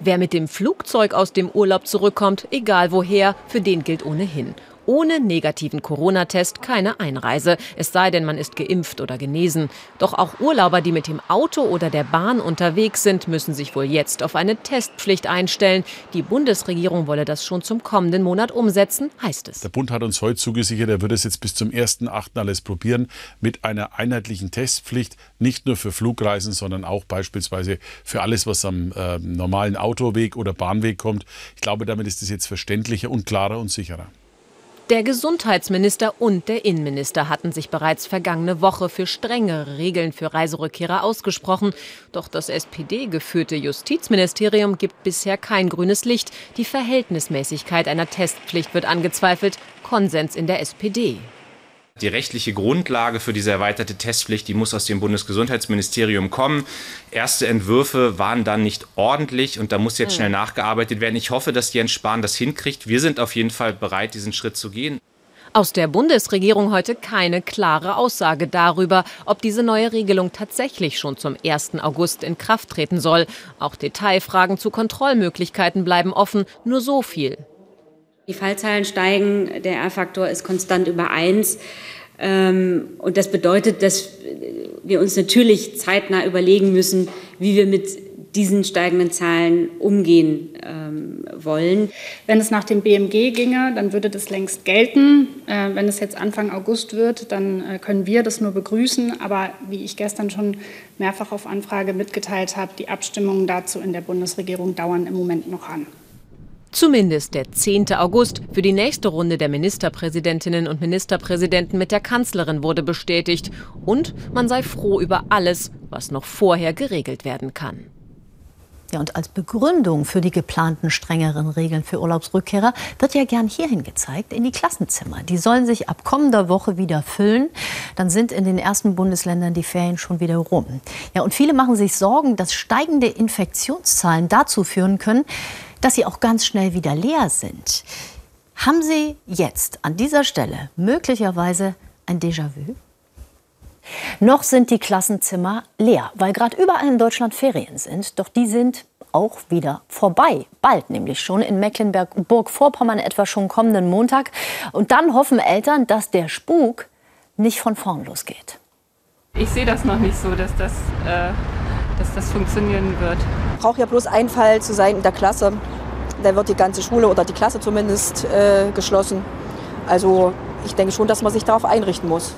Wer mit dem Flugzeug aus dem Urlaub zurückkommt, egal woher, für den gilt ohnehin. Ohne negativen Corona-Test keine Einreise, es sei denn, man ist geimpft oder genesen. Doch auch Urlauber, die mit dem Auto oder der Bahn unterwegs sind, müssen sich wohl jetzt auf eine Testpflicht einstellen. Die Bundesregierung wolle das schon zum kommenden Monat umsetzen, heißt es. Der Bund hat uns heute zugesichert, er wird es jetzt bis zum 1.8. alles probieren mit einer einheitlichen Testpflicht, nicht nur für Flugreisen, sondern auch beispielsweise für alles, was am äh, normalen Autoweg oder Bahnweg kommt. Ich glaube, damit ist es jetzt verständlicher und klarer und sicherer. Der Gesundheitsminister und der Innenminister hatten sich bereits vergangene Woche für strengere Regeln für Reiserückkehrer ausgesprochen. Doch das SPD-geführte Justizministerium gibt bisher kein grünes Licht. Die Verhältnismäßigkeit einer Testpflicht wird angezweifelt. Konsens in der SPD. Die rechtliche Grundlage für diese erweiterte Testpflicht, die muss aus dem Bundesgesundheitsministerium kommen. Erste Entwürfe waren dann nicht ordentlich und da muss jetzt hm. schnell nachgearbeitet werden. Ich hoffe, dass Jens Spahn das hinkriegt. Wir sind auf jeden Fall bereit, diesen Schritt zu gehen. Aus der Bundesregierung heute keine klare Aussage darüber, ob diese neue Regelung tatsächlich schon zum 1. August in Kraft treten soll. Auch Detailfragen zu Kontrollmöglichkeiten bleiben offen. Nur so viel. Die Fallzahlen steigen, der R-Faktor ist konstant über 1. Ähm, und das bedeutet, dass wir uns natürlich zeitnah überlegen müssen, wie wir mit diesen steigenden Zahlen umgehen ähm, wollen. Wenn es nach dem BMG ginge, dann würde das längst gelten. Äh, wenn es jetzt Anfang August wird, dann äh, können wir das nur begrüßen. Aber wie ich gestern schon mehrfach auf Anfrage mitgeteilt habe, die Abstimmungen dazu in der Bundesregierung dauern im Moment noch an. Zumindest der 10. August für die nächste Runde der Ministerpräsidentinnen und Ministerpräsidenten mit der Kanzlerin wurde bestätigt. Und man sei froh über alles, was noch vorher geregelt werden kann. Ja, und als Begründung für die geplanten strengeren Regeln für Urlaubsrückkehrer wird ja gern hierhin gezeigt, in die Klassenzimmer. Die sollen sich ab kommender Woche wieder füllen. Dann sind in den ersten Bundesländern die Ferien schon wieder rum. Ja, und viele machen sich Sorgen, dass steigende Infektionszahlen dazu führen können, dass sie auch ganz schnell wieder leer sind. Haben Sie jetzt an dieser Stelle möglicherweise ein Déjà-vu? Noch sind die Klassenzimmer leer, weil gerade überall in Deutschland Ferien sind. Doch die sind auch wieder vorbei. Bald nämlich schon in Mecklenburg-Vorpommern etwa schon kommenden Montag. Und dann hoffen Eltern, dass der Spuk nicht von vorn losgeht. Ich sehe das noch nicht so, dass das, äh, dass das funktionieren wird. Braucht ja bloß ein Fall zu sein in der Klasse. Dann wird die ganze Schule oder die Klasse zumindest äh, geschlossen. Also ich denke schon, dass man sich darauf einrichten muss.